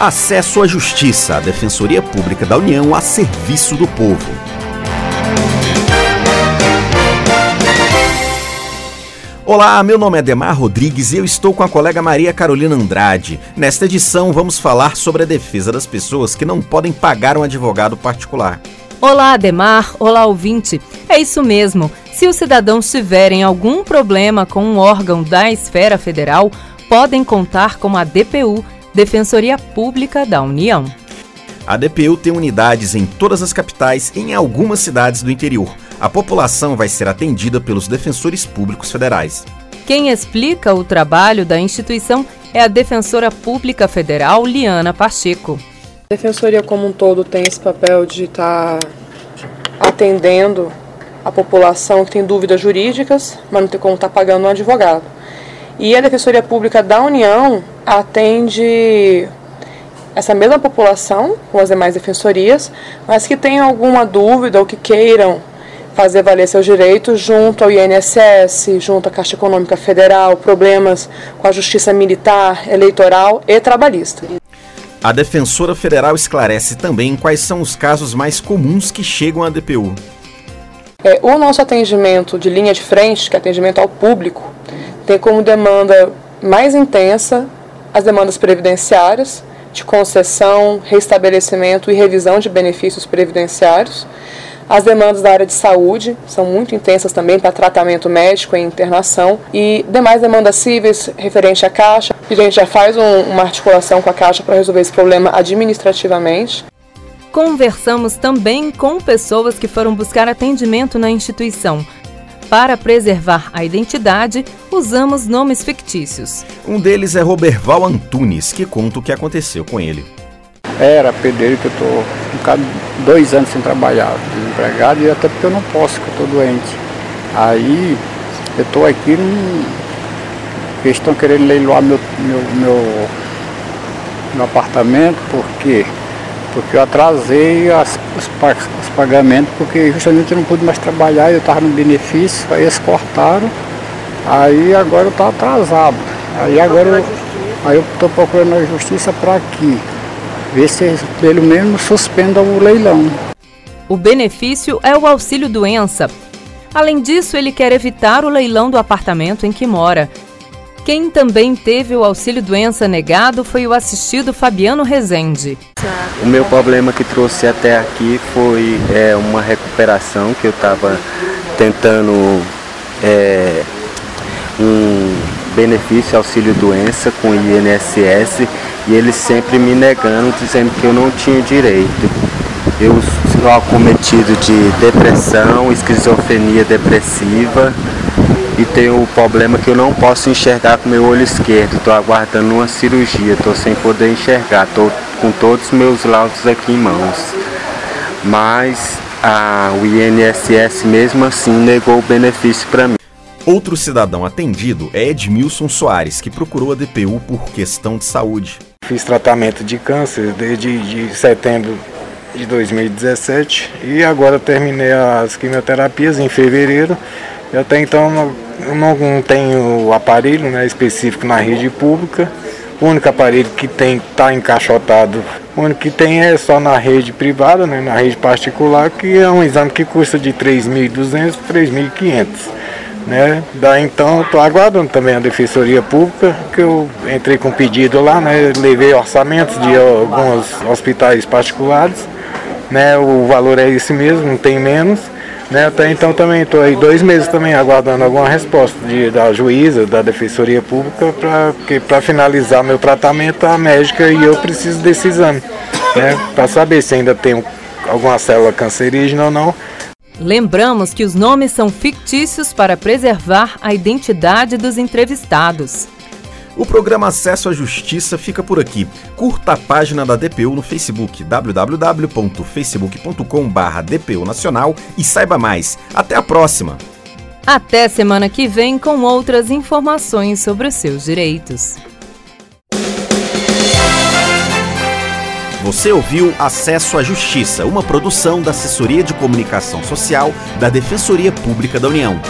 Acesso à Justiça, a Defensoria Pública da União a serviço do povo. Olá, meu nome é Demar Rodrigues e eu estou com a colega Maria Carolina Andrade. Nesta edição, vamos falar sobre a defesa das pessoas que não podem pagar um advogado particular. Olá, Ademar. Olá, ouvinte. É isso mesmo. Se os cidadãos tiverem algum problema com um órgão da esfera federal, podem contar com a DPU, Defensoria Pública da União. A DPU tem unidades em todas as capitais e em algumas cidades do interior. A população vai ser atendida pelos defensores públicos federais. Quem explica o trabalho da instituição é a Defensora Pública Federal, Liana Pacheco. A Defensoria como um todo tem esse papel de estar atendendo a população que tem dúvidas jurídicas, mas não tem como estar pagando um advogado. E a Defensoria Pública da União atende essa mesma população, com as demais defensorias, mas que tenham alguma dúvida ou que queiram fazer valer seus direitos junto ao INSS, junto à Caixa Econômica Federal, problemas com a Justiça Militar, Eleitoral e Trabalhista. A defensora federal esclarece também quais são os casos mais comuns que chegam à DPU. É, o nosso atendimento de linha de frente, que é atendimento ao público, tem como demanda mais intensa as demandas previdenciárias, de concessão, restabelecimento e revisão de benefícios previdenciários. As demandas da área de saúde são muito intensas também para tratamento médico e internação. E demais demandas cíveis referente à Caixa. A gente já faz um, uma articulação com a Caixa para resolver esse problema administrativamente. Conversamos também com pessoas que foram buscar atendimento na instituição. Para preservar a identidade, usamos nomes fictícios. Um deles é Roberval Antunes, que conta o que aconteceu com ele. Era pedreiro que eu estou um dois anos sem trabalhar, desempregado, e até porque eu não posso, que eu estou doente. Aí eu estou aqui, eles estão querendo leiloar meu, meu, meu, meu apartamento, por quê? Porque eu atrasei as, os, os pagamentos, porque justamente eu não pude mais trabalhar, eu estava no benefício, aí eles cortaram, aí agora eu estou atrasado. Aí agora eu, aí eu estou procurando a justiça para aqui ver se pelo menos suspenda o leilão. O benefício é o auxílio doença. Além disso, ele quer evitar o leilão do apartamento em que mora. Quem também teve o auxílio doença negado foi o assistido Fabiano Rezende. O meu problema que trouxe até aqui foi é, uma recuperação que eu estava tentando é, um benefício auxílio doença com o INSS e eles sempre me negando, dizendo que eu não tinha direito. Eu sou acometido de depressão, esquizofrenia depressiva e tenho o problema que eu não posso enxergar com meu olho esquerdo. Estou aguardando uma cirurgia, estou sem poder enxergar, estou com todos os meus laudos aqui em mãos. Mas a, o INSS mesmo assim negou o benefício para mim. Outro cidadão atendido é Edmilson Soares, que procurou a DPU por questão de saúde. Fiz tratamento de câncer desde de setembro de 2017 e agora terminei as quimioterapias em fevereiro. E até então não, não tenho aparelho né, específico na rede pública. O único aparelho que tem está encaixotado, o único que tem é só na rede privada, né, na rede particular, que é um exame que custa de 3.200 a 3.500. Né? Daí então estou aguardando também a Defensoria Pública, que eu entrei com pedido lá, né? levei orçamentos de alguns hospitais particulares, né? o valor é esse mesmo, não tem menos. Né? Até então também estou aí dois meses também aguardando alguma resposta de, da juíza, da Defensoria Pública, para finalizar meu tratamento, a médica e eu preciso desse exame, né? para saber se ainda tem alguma célula cancerígena ou não Lembramos que os nomes são fictícios para preservar a identidade dos entrevistados. O programa Acesso à Justiça fica por aqui. Curta a página da DPU no Facebook, www.facebook.com/dpu Nacional e saiba mais. Até a próxima. Até semana que vem com outras informações sobre os seus direitos. Você ouviu Acesso à Justiça, uma produção da Assessoria de Comunicação Social da Defensoria Pública da União.